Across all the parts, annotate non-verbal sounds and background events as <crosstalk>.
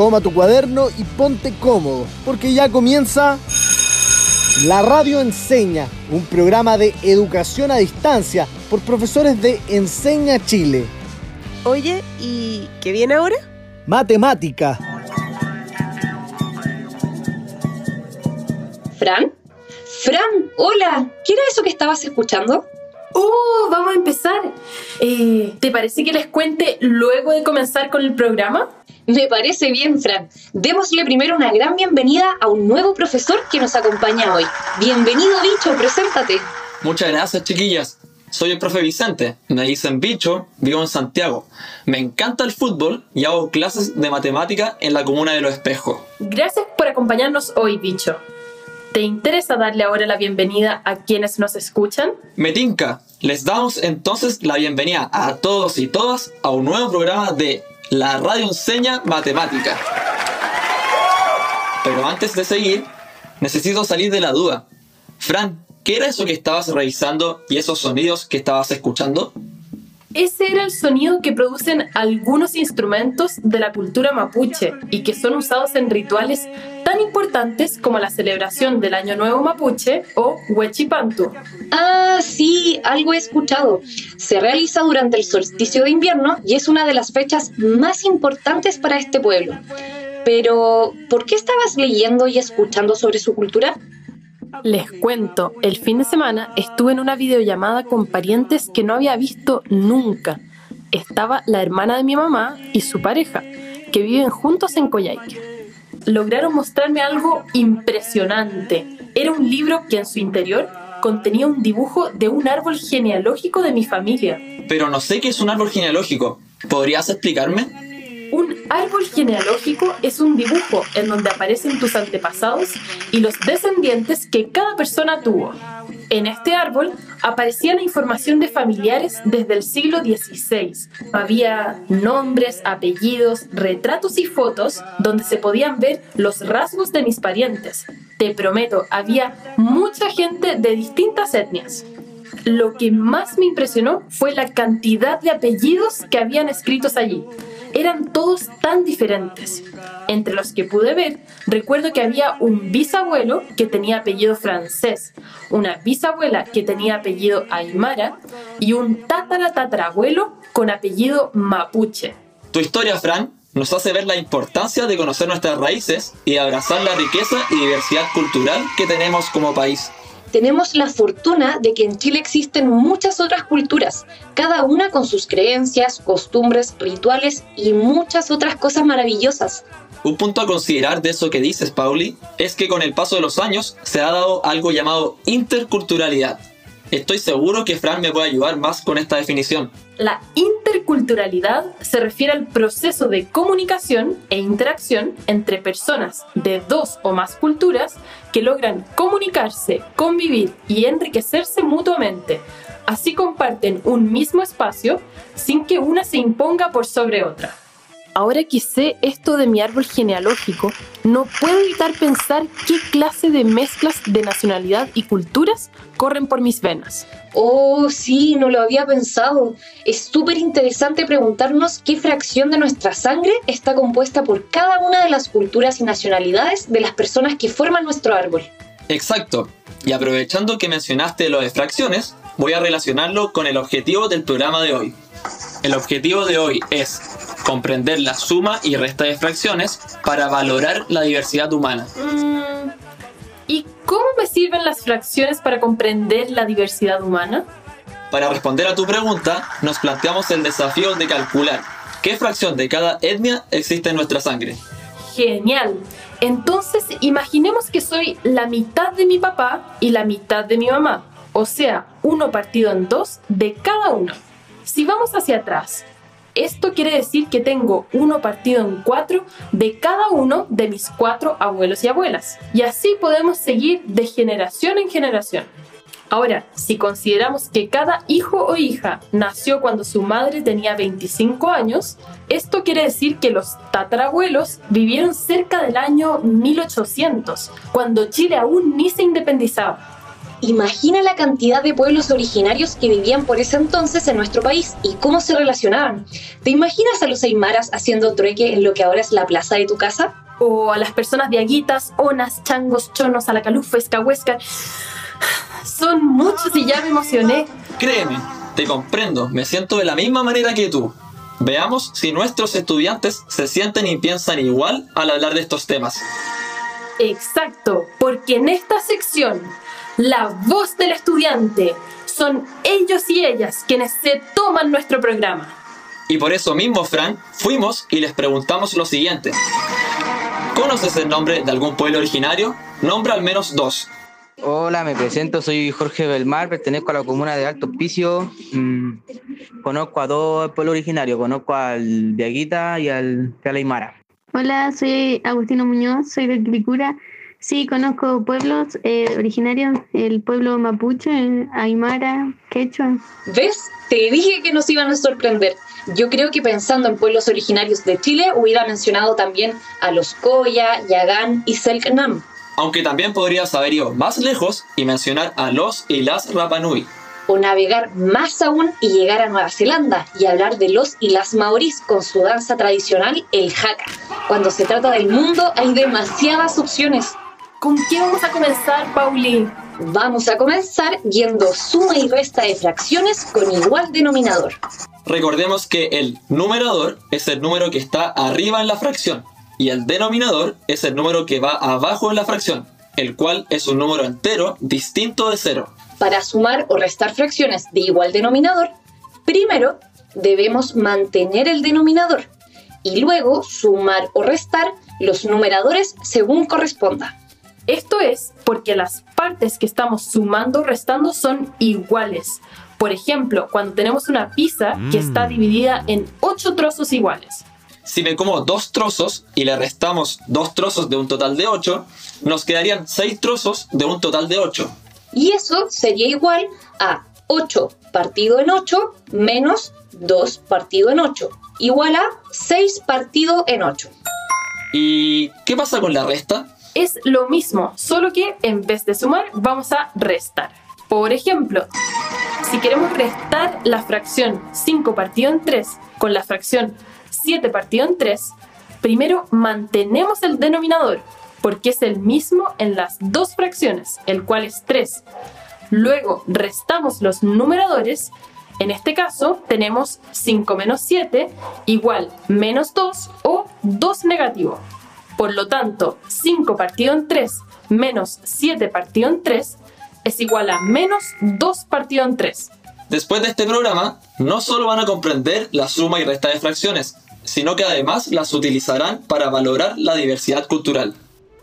Toma tu cuaderno y ponte cómodo, porque ya comienza La Radio Enseña, un programa de educación a distancia por profesores de Enseña Chile. Oye, ¿y qué viene ahora? Matemática. ¿Fran? Fran, hola. ¿Qué era eso que estabas escuchando? ¡Oh! Vamos a empezar. Eh, ¿Te parece que les cuente luego de comenzar con el programa? Me parece bien, Fran. Démosle primero una gran bienvenida a un nuevo profesor que nos acompaña hoy. Bienvenido, bicho, preséntate. Muchas gracias, chiquillas. Soy el profe Vicente, me dicen bicho, vivo en Santiago. Me encanta el fútbol y hago clases de matemática en la comuna de Los Espejos. Gracias por acompañarnos hoy, bicho. ¿Te interesa darle ahora la bienvenida a quienes nos escuchan? Metinca, les damos entonces la bienvenida a todos y todas a un nuevo programa de La Radio Enseña Matemática. Pero antes de seguir, necesito salir de la duda. Fran, ¿qué era eso que estabas revisando y esos sonidos que estabas escuchando? Ese era el sonido que producen algunos instrumentos de la cultura mapuche y que son usados en rituales tan importantes como la celebración del Año Nuevo Mapuche o Huechipantu. Ah, sí, algo he escuchado. Se realiza durante el solsticio de invierno y es una de las fechas más importantes para este pueblo. Pero, ¿por qué estabas leyendo y escuchando sobre su cultura? Les cuento, el fin de semana estuve en una videollamada con parientes que no había visto nunca. Estaba la hermana de mi mamá y su pareja, que viven juntos en Coyhaique. Lograron mostrarme algo impresionante. Era un libro que en su interior contenía un dibujo de un árbol genealógico de mi familia. Pero no sé qué es un árbol genealógico. ¿Podrías explicarme? Árbol genealógico es un dibujo en donde aparecen tus antepasados y los descendientes que cada persona tuvo. En este árbol aparecía la información de familiares desde el siglo XVI. Había nombres, apellidos, retratos y fotos donde se podían ver los rasgos de mis parientes. Te prometo, había mucha gente de distintas etnias. Lo que más me impresionó fue la cantidad de apellidos que habían escritos allí eran todos tan diferentes. Entre los que pude ver, recuerdo que había un bisabuelo que tenía apellido francés, una bisabuela que tenía apellido aymara y un tataratatarabuelo con apellido mapuche. Tu historia, Fran, nos hace ver la importancia de conocer nuestras raíces y abrazar la riqueza y diversidad cultural que tenemos como país tenemos la fortuna de que en Chile existen muchas otras culturas, cada una con sus creencias, costumbres, rituales y muchas otras cosas maravillosas. Un punto a considerar de eso que dices, Pauli, es que con el paso de los años se ha dado algo llamado interculturalidad. Estoy seguro que Fran me puede ayudar más con esta definición. La interculturalidad se refiere al proceso de comunicación e interacción entre personas de dos o más culturas que logran comunicarse, convivir y enriquecerse mutuamente. Así comparten un mismo espacio sin que una se imponga por sobre otra. Ahora que sé esto de mi árbol genealógico, no puedo evitar pensar qué clase de mezclas de nacionalidad y culturas corren por mis venas. Oh, sí, no lo había pensado. Es súper interesante preguntarnos qué fracción de nuestra sangre está compuesta por cada una de las culturas y nacionalidades de las personas que forman nuestro árbol. Exacto. Y aprovechando que mencionaste lo de fracciones, voy a relacionarlo con el objetivo del programa de hoy. El objetivo de hoy es comprender la suma y resta de fracciones para valorar la diversidad humana. Mm, ¿Y cómo me sirven las fracciones para comprender la diversidad humana? Para responder a tu pregunta, nos planteamos el desafío de calcular qué fracción de cada etnia existe en nuestra sangre. Genial. Entonces, imaginemos que soy la mitad de mi papá y la mitad de mi mamá, o sea, uno partido en dos de cada uno. Si vamos hacia atrás, esto quiere decir que tengo uno partido en cuatro de cada uno de mis cuatro abuelos y abuelas. Y así podemos seguir de generación en generación. Ahora, si consideramos que cada hijo o hija nació cuando su madre tenía 25 años, esto quiere decir que los tatarabuelos vivieron cerca del año 1800, cuando Chile aún ni se independizaba. Imagina la cantidad de pueblos originarios que vivían por ese entonces en nuestro país y cómo se relacionaban. ¿Te imaginas a los aymaras haciendo trueque en lo que ahora es la plaza de tu casa? O a las personas de Aguitas, Onas, Changos, Chonos, Alacalufes, Cahuéscar. Son muchos y ya me emocioné. Créeme, te comprendo, me siento de la misma manera que tú. Veamos si nuestros estudiantes se sienten y piensan igual al hablar de estos temas. Exacto, porque en esta sección, la voz del estudiante, son ellos y ellas quienes se toman nuestro programa. Y por eso mismo, Fran, fuimos y les preguntamos lo siguiente. ¿Conoces el nombre de algún pueblo originario? Nombra al menos dos. Hola, me presento, soy Jorge Belmar, pertenezco a la comuna de Alto Hospicio. Mm, conozco a dos pueblos originarios, conozco al de Aguita y al de Aymara. Hola, soy Agustino Muñoz, soy de Quilicura. Sí, conozco pueblos eh, originarios, el pueblo mapuche, Aymara, Quechua. ¿Ves? Te dije que nos iban a sorprender. Yo creo que pensando en pueblos originarios de Chile, hubiera mencionado también a los Koya, Yagán y Selknam. Aunque también podrías haber ido más lejos y mencionar a los y las Rapanui. O navegar más aún y llegar a Nueva Zelanda y hablar de los y las maorís con su danza tradicional, el haka. Cuando se trata del mundo hay demasiadas opciones. ¿Con qué vamos a comenzar, Pauli? Vamos a comenzar viendo suma y resta de fracciones con igual denominador. Recordemos que el numerador es el número que está arriba en la fracción y el denominador es el número que va abajo en la fracción, el cual es un número entero distinto de cero. Para sumar o restar fracciones de igual denominador, primero debemos mantener el denominador y luego sumar o restar los numeradores según corresponda. Esto es porque las partes que estamos sumando o restando son iguales. Por ejemplo, cuando tenemos una pizza que está dividida en 8 trozos iguales. Si me como dos trozos y le restamos dos trozos de un total de 8, nos quedarían 6 trozos de un total de 8. Y eso sería igual a 8 partido en 8 menos 2 partido en 8, igual a 6 partido en 8. ¿Y qué pasa con la resta? Es lo mismo, solo que en vez de sumar vamos a restar. Por ejemplo, si queremos restar la fracción 5 partido en 3 con la fracción 7 partido en 3, primero mantenemos el denominador, porque es el mismo en las dos fracciones, el cual es 3. Luego restamos los numeradores, en este caso tenemos 5 menos 7 igual menos 2 o 2 negativo. Por lo tanto, 5 partido en 3 menos 7 partido en 3 es igual a menos 2 partido en 3. Después de este programa, no solo van a comprender la suma y resta de fracciones, sino que además las utilizarán para valorar la diversidad cultural.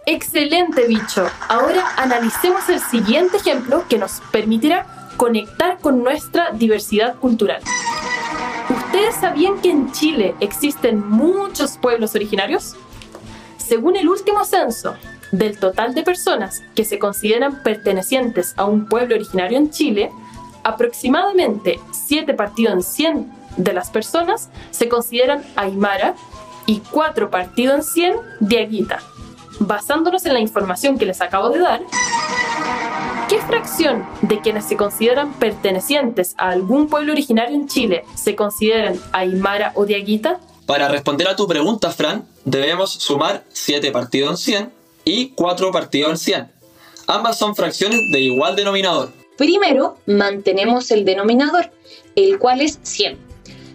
Excelente, bicho. Ahora analicemos el siguiente ejemplo que nos permitirá conectar con nuestra diversidad cultural. ¿Ustedes sabían que en Chile existen muchos pueblos originarios? Según el último censo, del total de personas que se consideran pertenecientes a un pueblo originario en Chile, aproximadamente 7 partidos en 100 de las personas se consideran aymara y 4 partidos en 100 diaguita. Basándonos en la información que les acabo de dar, ¿qué fracción de quienes se consideran pertenecientes a algún pueblo originario en Chile se consideran aymara o diaguita? Para responder a tu pregunta, Fran, debemos sumar 7 partidos en 100 y 4 partidos en 100. Ambas son fracciones de igual denominador. Primero, mantenemos el denominador, el cual es 100.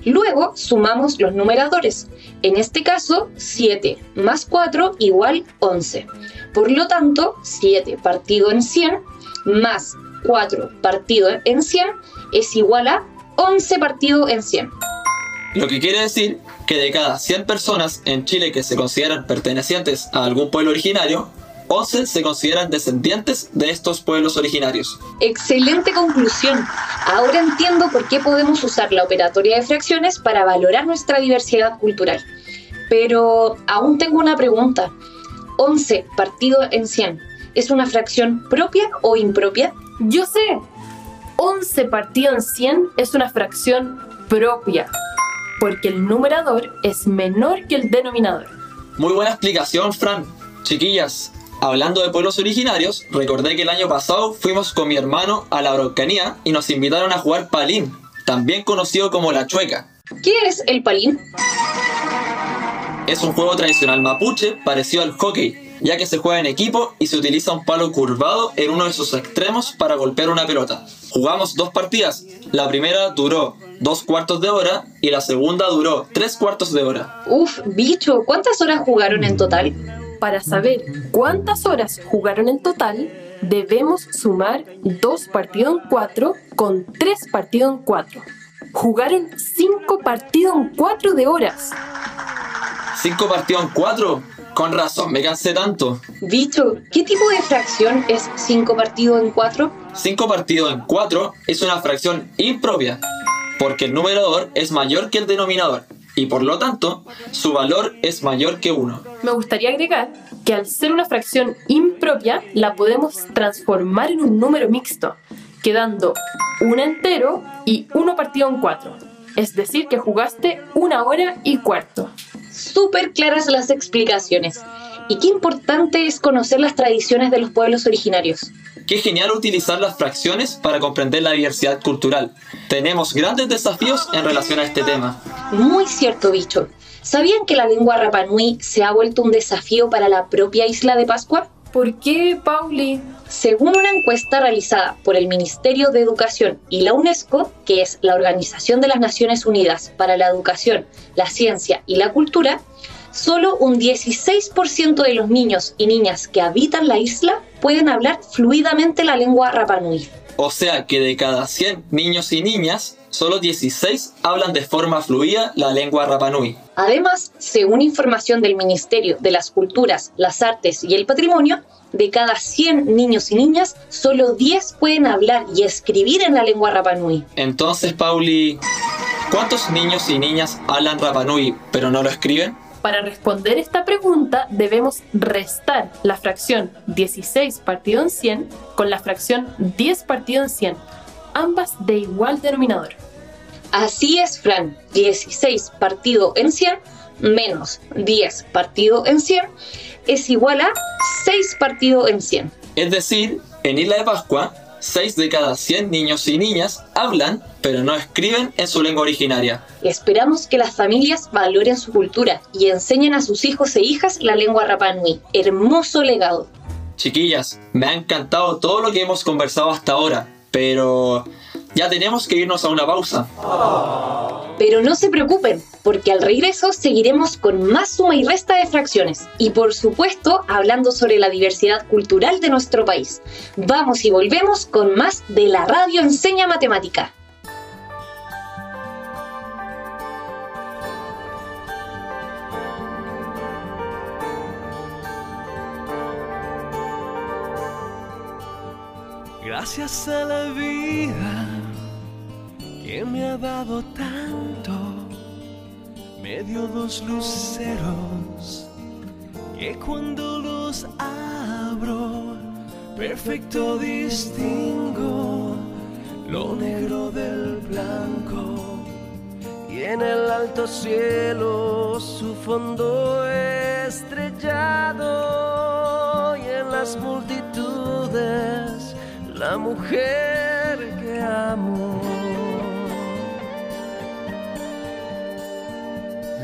Luego sumamos los numeradores. En este caso, 7 más 4 igual 11. Por lo tanto, 7 partido en 100 más 4 partido en 100 es igual a 11 partido en 100. Lo que quiere decir que de cada 100 personas en Chile que se consideran pertenecientes a algún pueblo originario, 11 se consideran descendientes de estos pueblos originarios. Excelente conclusión. Ahora entiendo por qué podemos usar la operatoria de fracciones para valorar nuestra diversidad cultural. Pero aún tengo una pregunta. 11 partido en 100, ¿es una fracción propia o impropia? Yo sé. 11 partido en 100 es una fracción propia, porque el numerador es menor que el denominador. Muy buena explicación, Fran. Chiquillas, Hablando de pueblos originarios, recordé que el año pasado fuimos con mi hermano a la Araucanía y nos invitaron a jugar palín, también conocido como la chueca. ¿Qué es el palín? Es un juego tradicional mapuche parecido al hockey, ya que se juega en equipo y se utiliza un palo curvado en uno de sus extremos para golpear una pelota. Jugamos dos partidas, la primera duró dos cuartos de hora y la segunda duró tres cuartos de hora. Uf, bicho, ¿cuántas horas jugaron en total? Para saber cuántas horas jugaron en total, debemos sumar dos partidos en cuatro con tres partidos en cuatro. Jugaron cinco partidos en cuatro de horas. ¿Cinco partidos en cuatro? Con razón, me cansé tanto. Bicho, ¿qué tipo de fracción es 5 partido en 4? 5 partido en 4 es una fracción impropia, porque el numerador es mayor que el denominador, y por lo tanto, su valor es mayor que 1. Me gustaría agregar que al ser una fracción impropia, la podemos transformar en un número mixto, quedando un entero y uno partido en 4. Es decir, que jugaste una hora y cuarto súper claras las explicaciones. Y qué importante es conocer las tradiciones de los pueblos originarios. Qué genial utilizar las fracciones para comprender la diversidad cultural. Tenemos grandes desafíos en relación a este tema. Muy cierto, bicho. ¿Sabían que la lengua Rapanui se ha vuelto un desafío para la propia isla de Pascua? ¿Por qué, Pauli? Según una encuesta realizada por el Ministerio de Educación y la UNESCO, que es la Organización de las Naciones Unidas para la Educación, la Ciencia y la Cultura, solo un 16% de los niños y niñas que habitan la isla pueden hablar fluidamente la lengua Rapanui. O sea que de cada 100 niños y niñas, solo 16 hablan de forma fluida la lengua Rapanui. Además, según información del Ministerio de las Culturas, las Artes y el Patrimonio, de cada 100 niños y niñas, solo 10 pueden hablar y escribir en la lengua Rapanui. Entonces, Pauli, ¿cuántos niños y niñas hablan Rapanui pero no lo escriben? Para responder esta pregunta debemos restar la fracción 16 partido en 100 con la fracción 10 partido en 100, ambas de igual denominador. Así es, Fran, 16 partido en 100 menos 10 partido en 100 es igual a 6 partido en 100. Es decir, en Isla de Pascua 6 de cada 100 niños y niñas hablan, pero no escriben en su lengua originaria. Esperamos que las familias valoren su cultura y enseñen a sus hijos e hijas la lengua Rapanui. Hermoso legado. Chiquillas, me ha encantado todo lo que hemos conversado hasta ahora, pero ya tenemos que irnos a una pausa. Pero no se preocupen, porque al regreso seguiremos con más suma y resta de fracciones y por supuesto hablando sobre la diversidad cultural de nuestro país. Vamos y volvemos con más de la radio Enseña Matemática. Gracias a la vida que me ha dado tanto, me dio dos luceros que cuando los abro, perfecto distingo lo negro del blanco y en el alto cielo su fondo estrellado y en las multitudes la mujer que amo.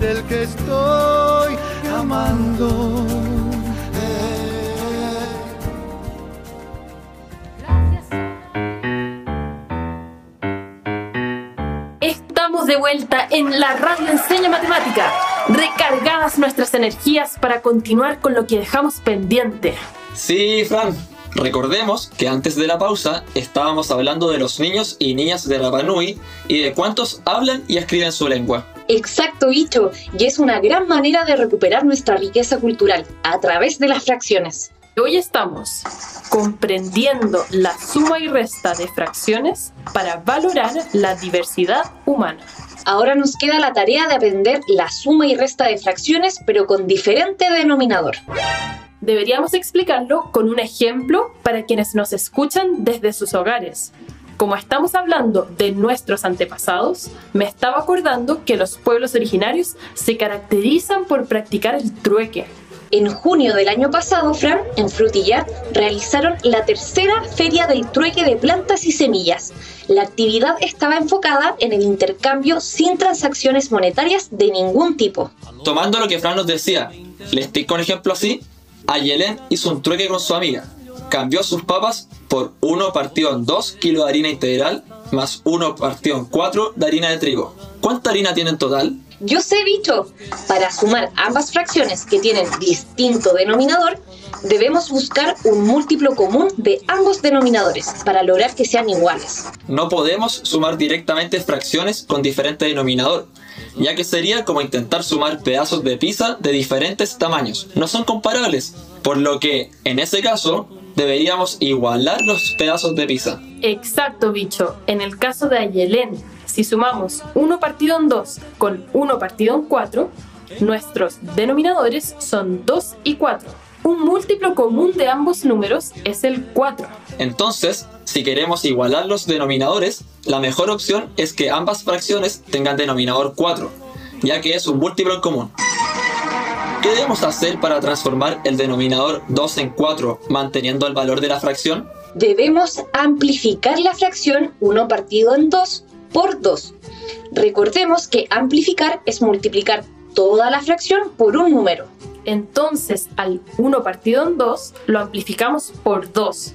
del que estoy amando. Estamos de vuelta en la radio Enseña Matemática, recargadas nuestras energías para continuar con lo que dejamos pendiente. Sí, Fran, Recordemos que antes de la pausa estábamos hablando de los niños y niñas de Rapanui y de cuántos hablan y escriben su lengua. Exacto, bicho, y es una gran manera de recuperar nuestra riqueza cultural a través de las fracciones. Hoy estamos comprendiendo la suma y resta de fracciones para valorar la diversidad humana. Ahora nos queda la tarea de aprender la suma y resta de fracciones, pero con diferente denominador. Deberíamos explicarlo con un ejemplo para quienes nos escuchan desde sus hogares. Como estamos hablando de nuestros antepasados, me estaba acordando que los pueblos originarios se caracterizan por practicar el trueque. En junio del año pasado, Fran, en Frutillar, realizaron la tercera feria del trueque de plantas y semillas. La actividad estaba enfocada en el intercambio sin transacciones monetarias de ningún tipo. Tomando lo que Fran nos decía, le explico un ejemplo así. Ayelen hizo un trueque con su amiga. Cambió sus papas por 1 partido en 2 kilos de harina integral más 1 partido en 4 de harina de trigo. ¿Cuánta harina tiene en total? Yo sé, bicho, para sumar ambas fracciones que tienen distinto denominador, debemos buscar un múltiplo común de ambos denominadores para lograr que sean iguales. No podemos sumar directamente fracciones con diferente denominador, ya que sería como intentar sumar pedazos de pizza de diferentes tamaños. No son comparables, por lo que, en ese caso, deberíamos igualar los pedazos de pizza. Exacto, bicho. En el caso de Ayelen, si sumamos 1 partido en 2 con 1 partido en 4, nuestros denominadores son 2 y 4. Un múltiplo común de ambos números es el 4. Entonces, si queremos igualar los denominadores, la mejor opción es que ambas fracciones tengan denominador 4, ya que es un múltiplo común. ¿Qué debemos hacer para transformar el denominador 2 en 4 manteniendo el valor de la fracción? Debemos amplificar la fracción 1 partido en 2 por 2. Recordemos que amplificar es multiplicar toda la fracción por un número. Entonces, al 1 partido en 2 lo amplificamos por 2.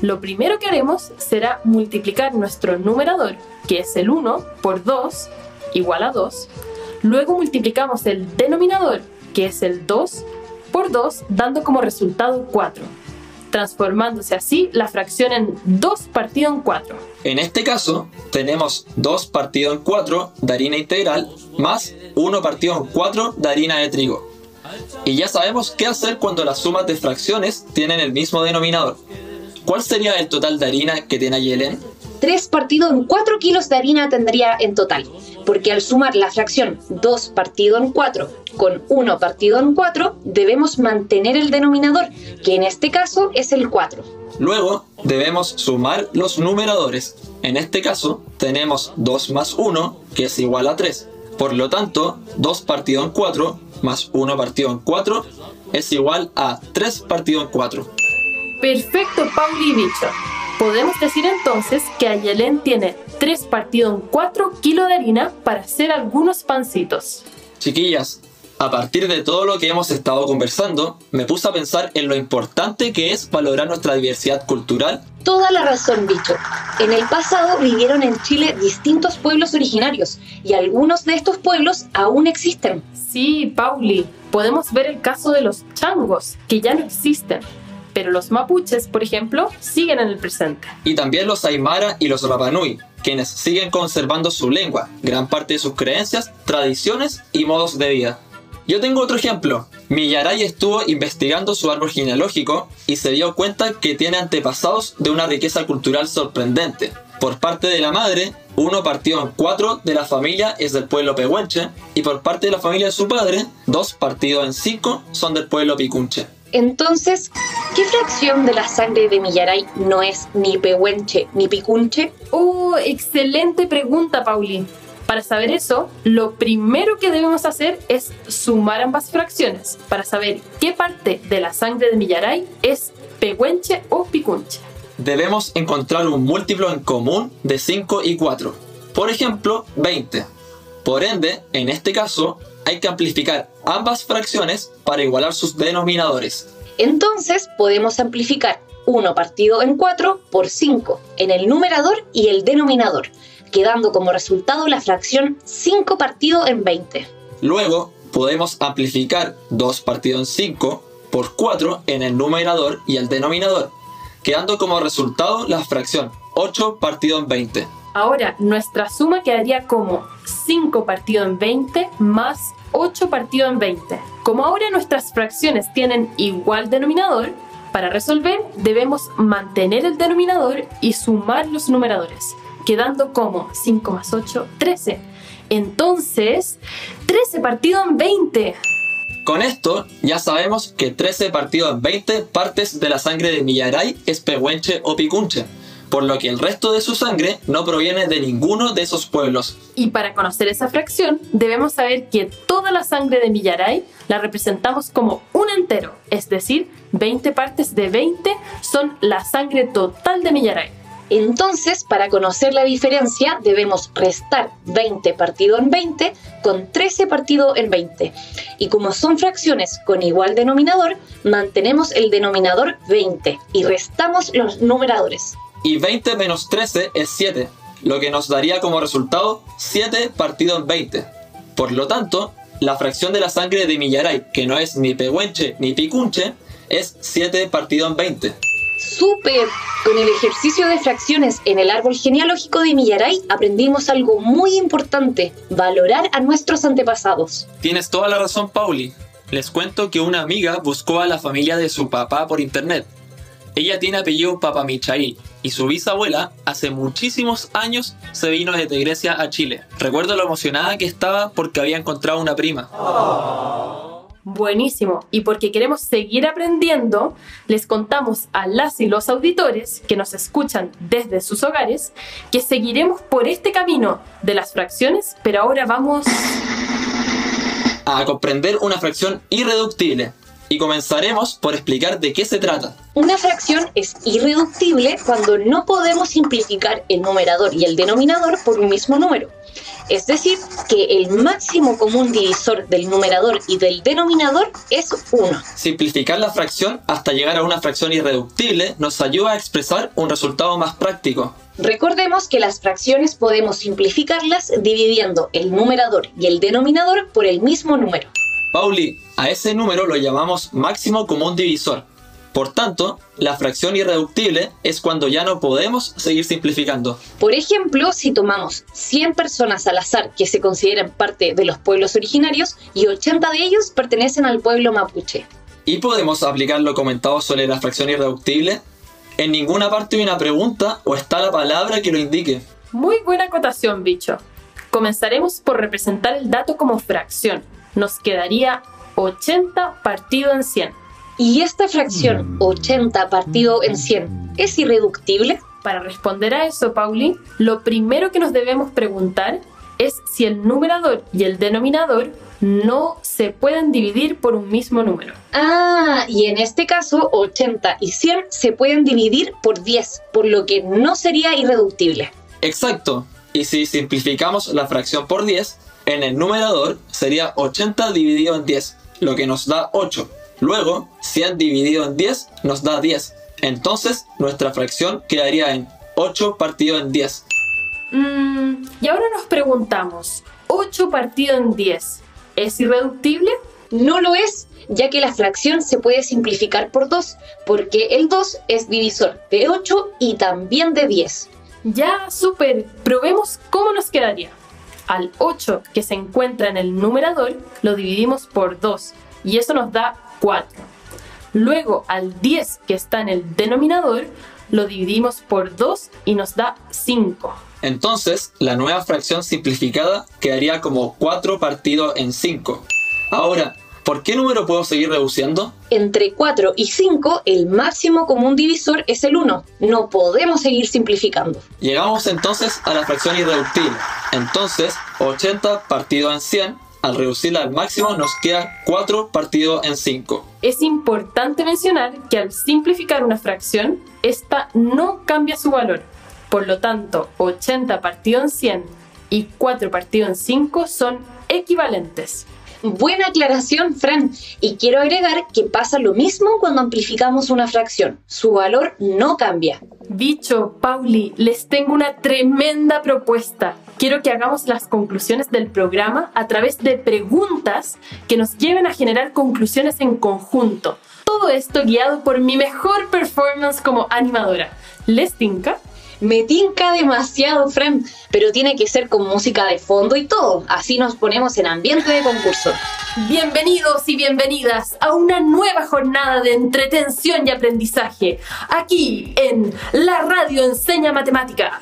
Lo primero que haremos será multiplicar nuestro numerador, que es el 1, por 2, igual a 2. Luego multiplicamos el denominador, que es el 2, por 2, dando como resultado 4, transformándose así la fracción en 2 partido en 4. En este caso, tenemos 2 partido en 4 de harina integral más 1 partido en 4 de harina de trigo. Y ya sabemos qué hacer cuando las sumas de fracciones tienen el mismo denominador. ¿Cuál sería el total de harina que tiene Yelen? 3 partido en 4 kilos de harina tendría en total, porque al sumar la fracción 2 partido en 4 con 1 partido en 4, debemos mantener el denominador, que en este caso es el 4. Luego debemos sumar los numeradores. En este caso tenemos 2 más 1, que es igual a 3. Por lo tanto, 2 partido en 4 más 1 partido en 4 es igual a 3 partido en 4. Perfecto, Pauli y Bicho. Podemos decir entonces que Ayelen tiene 3 partido en 4 kilos de harina para hacer algunos pancitos. Chiquillas, a partir de todo lo que hemos estado conversando, me puse a pensar en lo importante que es valorar nuestra diversidad cultural. Toda la razón, bicho. En el pasado vivieron en Chile distintos pueblos originarios y algunos de estos pueblos aún existen. Sí, Pauli, podemos ver el caso de los changos, que ya no existen. Pero los mapuches, por ejemplo, siguen en el presente. Y también los aymara y los rapanui, quienes siguen conservando su lengua, gran parte de sus creencias, tradiciones y modos de vida. Yo tengo otro ejemplo. Millaray estuvo investigando su árbol genealógico y se dio cuenta que tiene antepasados de una riqueza cultural sorprendente. Por parte de la madre, uno partido en cuatro de la familia es del pueblo pehuenche y por parte de la familia de su padre, dos partidos en cinco son del pueblo picunche. Entonces, ¿qué fracción de la sangre de Millaray no es ni pehuenche ni picunche? Oh, excelente pregunta, Pauli. Para saber eso, lo primero que debemos hacer es sumar ambas fracciones para saber qué parte de la sangre de Millaray es pehuenche o picunche. Debemos encontrar un múltiplo en común de 5 y 4. Por ejemplo, 20. Por ende, en este caso, hay que amplificar ambas fracciones para igualar sus denominadores. Entonces podemos amplificar 1 partido en 4 por 5 en el numerador y el denominador, quedando como resultado la fracción 5 partido en 20. Luego podemos amplificar 2 partido en 5 por 4 en el numerador y el denominador, quedando como resultado la fracción 8 partido en 20. Ahora, nuestra suma quedaría como 5 partido en 20 más 8 partido en 20. Como ahora nuestras fracciones tienen igual denominador, Para resolver, debemos mantener el denominador y sumar los numeradores, quedando como 5 más 8, 13. Entonces, 13 partido en 20. Con esto ya sabemos que 13 partido en 20 partes de la sangre de Millaray es pehuenche o picunche, por lo que el resto de su sangre no proviene de ninguno de esos pueblos. Y para conocer esa fracción, debemos saber que toda la sangre de Millaray la representamos como un entero, es decir, 20 partes de 20 son la sangre total de Millaray. Entonces, para conocer la diferencia, debemos restar 20 partido en 20 con 13 partido en 20. Y como son fracciones con igual denominador, mantenemos el denominador 20 y restamos los numeradores. Y 20 menos 13 es 7, lo que nos daría como resultado 7 partido en 20. Por lo tanto, la fracción de la sangre de Millaray, que no es ni pehuenche ni picunche, es 7 partido en 20. ¡Súper! Con el ejercicio de fracciones en el árbol genealógico de Millaray aprendimos algo muy importante, valorar a nuestros antepasados. Tienes toda la razón, Pauli. Les cuento que una amiga buscó a la familia de su papá por internet. Ella tiene apellido Papamichail y su bisabuela hace muchísimos años se vino desde Grecia a Chile. Recuerdo lo emocionada que estaba porque había encontrado una prima. Buenísimo. Y porque queremos seguir aprendiendo, les contamos a las y los auditores que nos escuchan desde sus hogares que seguiremos por este camino de las fracciones, pero ahora vamos A comprender una fracción irreductible. Y comenzaremos por explicar de qué se trata. Una fracción es irreductible cuando no podemos simplificar el numerador y el denominador por un mismo número. Es decir, que el máximo común divisor del numerador y del denominador es 1. Simplificar la fracción hasta llegar a una fracción irreductible nos ayuda a expresar un resultado más práctico. Recordemos que las fracciones podemos simplificarlas dividiendo el numerador y el denominador por el mismo número. Pauli, a ese número lo llamamos máximo común divisor. Por tanto, la fracción irreductible es cuando ya no podemos seguir simplificando. Por ejemplo, si tomamos 100 personas al azar que se consideran parte de los pueblos originarios y 80 de ellos pertenecen al pueblo mapuche. ¿Y podemos aplicar lo comentado sobre la fracción irreductible? En ninguna parte hay una pregunta o está la palabra que lo indique. Muy buena acotación, bicho. Comenzaremos por representar el dato como fracción. Nos quedaría 80 partido en 100. ¿Y esta fracción 80 partido en 100 es irreductible? Para responder a eso, Pauli, lo primero que nos debemos preguntar es si el numerador y el denominador no se pueden dividir por un mismo número. Ah, y en este caso 80 y 100 se pueden dividir por 10, por lo que no sería irreductible. Exacto. Y si simplificamos la fracción por 10, en el numerador sería 80 dividido en 10, lo que nos da 8. Luego, 100 dividido en 10 nos da 10. Entonces, nuestra fracción quedaría en 8 partido en 10. Mm, y ahora nos preguntamos, 8 partido en 10, ¿es irreductible? No lo es, ya que la fracción se puede simplificar por 2, porque el 2 es divisor de 8 y también de 10. Ya, súper. Probemos cómo nos quedaría. Al 8 que se encuentra en el numerador lo dividimos por 2 y eso nos da 4. Luego al 10 que está en el denominador lo dividimos por 2 y nos da 5. Entonces, la nueva fracción simplificada quedaría como 4 partido en 5. Ahora, ¿por qué número puedo seguir reduciendo? Entre 4 y 5, el máximo común divisor es el 1. No podemos seguir simplificando. Llegamos entonces a la fracción irreductible. Entonces, 80 partido en 100, al reducirla al máximo nos queda 4 partido en 5. Es importante mencionar que al simplificar una fracción, esta no cambia su valor. Por lo tanto, 80 partido en 100 y 4 partido en 5 son equivalentes. Buena aclaración, Fran. Y quiero agregar que pasa lo mismo cuando amplificamos una fracción. Su valor no cambia. Bicho, Pauli, les tengo una tremenda propuesta. Quiero que hagamos las conclusiones del programa a través de preguntas que nos lleven a generar conclusiones en conjunto. Todo esto guiado por mi mejor performance como animadora. ¿Les tinca? Me tinca demasiado, Fran, pero tiene que ser con música de fondo y todo. Así nos ponemos en ambiente de concurso. Bienvenidos y bienvenidas a una nueva jornada de entretención y aprendizaje, aquí en La Radio Enseña Matemática.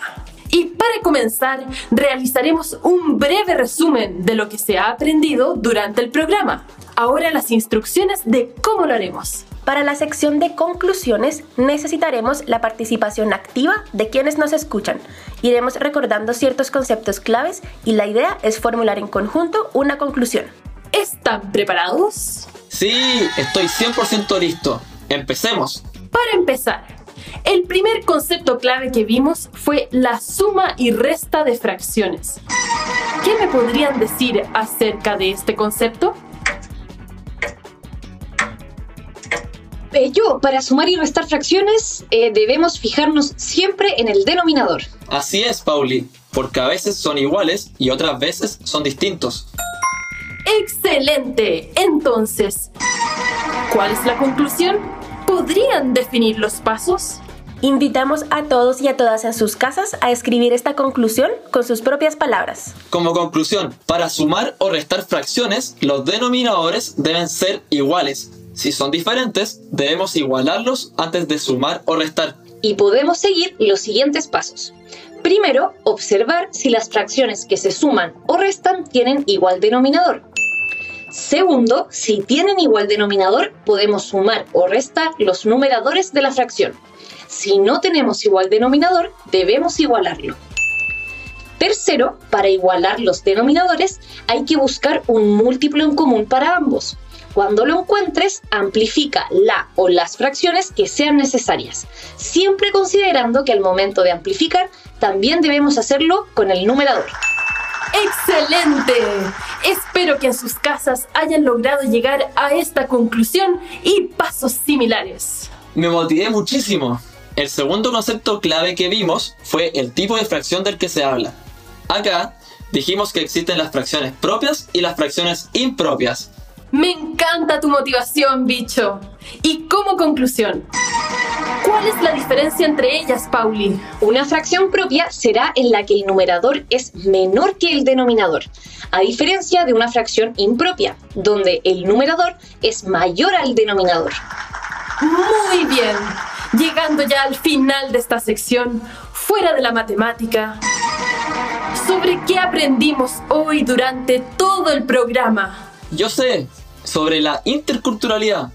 Y para comenzar, realizaremos un breve resumen de lo que se ha aprendido durante el programa. Ahora las instrucciones de cómo lo haremos. Para la sección de conclusiones necesitaremos la participación activa de quienes nos escuchan. Iremos recordando ciertos conceptos claves y la idea es formular en conjunto una conclusión. ¿Están preparados? Sí, estoy 100% listo. Empecemos. Para empezar, el primer concepto clave que vimos fue la suma y resta de fracciones. ¿Qué me podrían decir acerca de este concepto? Yo, para sumar y restar fracciones, eh, debemos fijarnos siempre en el denominador. Así es, Pauli, porque a veces son iguales y otras veces son distintos. ¡Excelente! Entonces, ¿cuál es la conclusión? ¿Podrían definir los pasos? Invitamos a todos y a todas en sus casas a escribir esta conclusión con sus propias palabras. Como conclusión, para sumar o restar fracciones, los denominadores deben ser iguales. Si son diferentes, debemos igualarlos antes de sumar o restar. Y podemos seguir los siguientes pasos. Primero, observar si las fracciones que se suman o restan tienen igual denominador. Segundo, si tienen igual denominador, podemos sumar o restar los numeradores de la fracción. Si no tenemos igual denominador, debemos igualarlo. Tercero, para igualar los denominadores hay que buscar un múltiplo en común para ambos. Cuando lo encuentres, amplifica la o las fracciones que sean necesarias, siempre considerando que al momento de amplificar también debemos hacerlo con el numerador. ¡Excelente! Espero que en sus casas hayan logrado llegar a esta conclusión y pasos similares. Me motivé muchísimo. El segundo concepto clave que vimos fue el tipo de fracción del que se habla. Acá dijimos que existen las fracciones propias y las fracciones impropias. Me encanta tu motivación, bicho. Y como conclusión, ¿cuál es la diferencia entre ellas, Pauli? Una fracción propia será en la que el numerador es menor que el denominador, a diferencia de una fracción impropia, donde el numerador es mayor al denominador. Muy bien. Llegando ya al final de esta sección, fuera de la matemática, ¿sobre qué aprendimos hoy durante todo el programa? Yo sé, sobre la interculturalidad.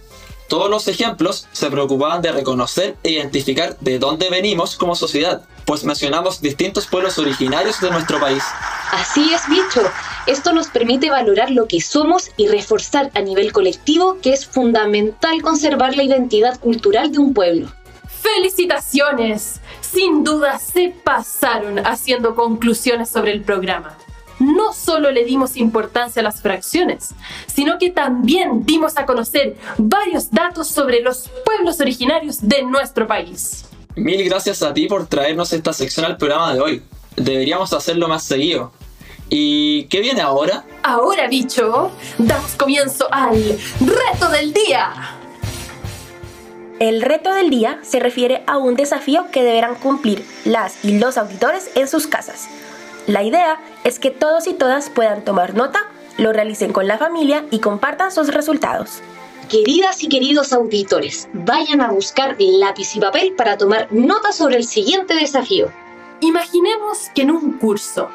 Todos los ejemplos se preocupaban de reconocer e identificar de dónde venimos como sociedad, pues mencionamos distintos pueblos originarios de nuestro país. Así es, bicho. Esto nos permite valorar lo que somos y reforzar a nivel colectivo que es fundamental conservar la identidad cultural de un pueblo. ¡Felicitaciones! Sin duda se pasaron haciendo conclusiones sobre el programa no solo le dimos importancia a las fracciones, sino que también dimos a conocer varios datos sobre los pueblos originarios de nuestro país. Mil gracias a ti por traernos esta sección al programa de hoy. Deberíamos hacerlo más seguido. ¿Y qué viene ahora? Ahora, bicho, damos comienzo al reto del día. El reto del día se refiere a un desafío que deberán cumplir las y los auditores en sus casas. La idea es que todos y todas puedan tomar nota, lo realicen con la familia y compartan sus resultados. Queridas y queridos auditores, vayan a buscar lápiz y papel para tomar nota sobre el siguiente desafío. Imaginemos que en un curso,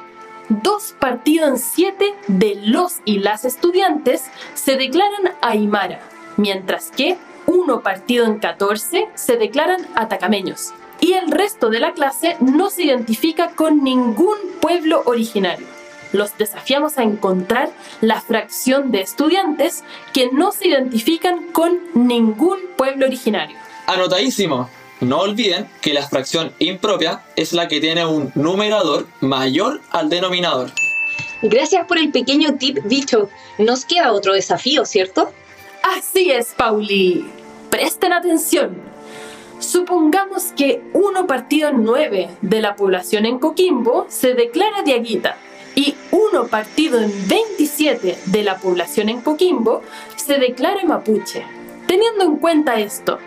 dos partidos en siete de los y las estudiantes se declaran Aymara, mientras que uno partido en 14 se declaran atacameños y el resto de la clase no se identifica con ningún pueblo originario. Los desafiamos a encontrar la fracción de estudiantes que no se identifican con ningún pueblo originario. Anotadísimo. No olviden que la fracción impropia es la que tiene un numerador mayor al denominador. Gracias por el pequeño tip dicho. Nos queda otro desafío, ¿cierto? Así es, Pauli. Presten atención. Supongamos que uno partido en 9 de la población en Coquimbo se declara diaguita y uno partido en 27 de la población en Coquimbo se declara mapuche. Teniendo en cuenta esto,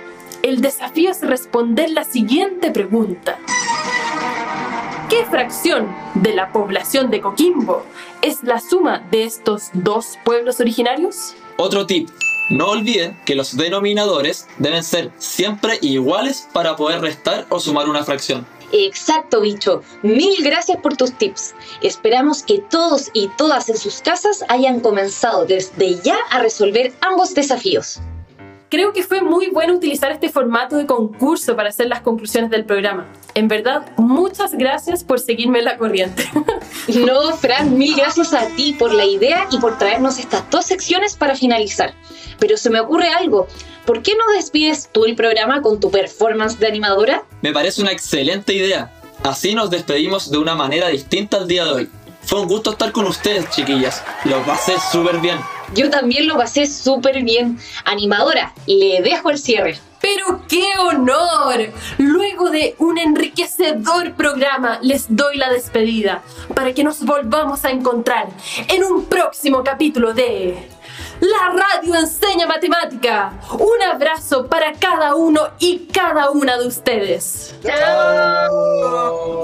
el desafío es responder la siguiente pregunta. ¿Qué fracción de la población de Coquimbo es la suma de estos dos pueblos originarios? Otro tip, no olviden que los denominadores deben ser siempre iguales para poder restar o sumar una fracción. Exacto, bicho. Mil gracias por tus tips. Esperamos que todos y todas en sus casas hayan comenzado desde ya a resolver ambos desafíos. Creo que fue muy bueno utilizar este formato de concurso para hacer las conclusiones del programa. En verdad, muchas gracias por seguirme en la corriente. <laughs> No, Fran, mil gracias a ti por la idea y por traernos estas dos secciones para finalizar. Pero se me ocurre algo. ¿Por qué no despides tú el programa con tu performance de animadora? Me parece una excelente idea. Así nos despedimos de una manera distinta al día de hoy. Fue un gusto estar con ustedes, chiquillas. Lo pasé súper bien. Yo también lo pasé súper bien. Animadora, le dejo el cierre. Pero qué honor. Luego de un enriquecedor programa, les doy la despedida para que nos volvamos a encontrar en un próximo capítulo de La Radio Enseña Matemática. Un abrazo para cada uno y cada una de ustedes. Chao.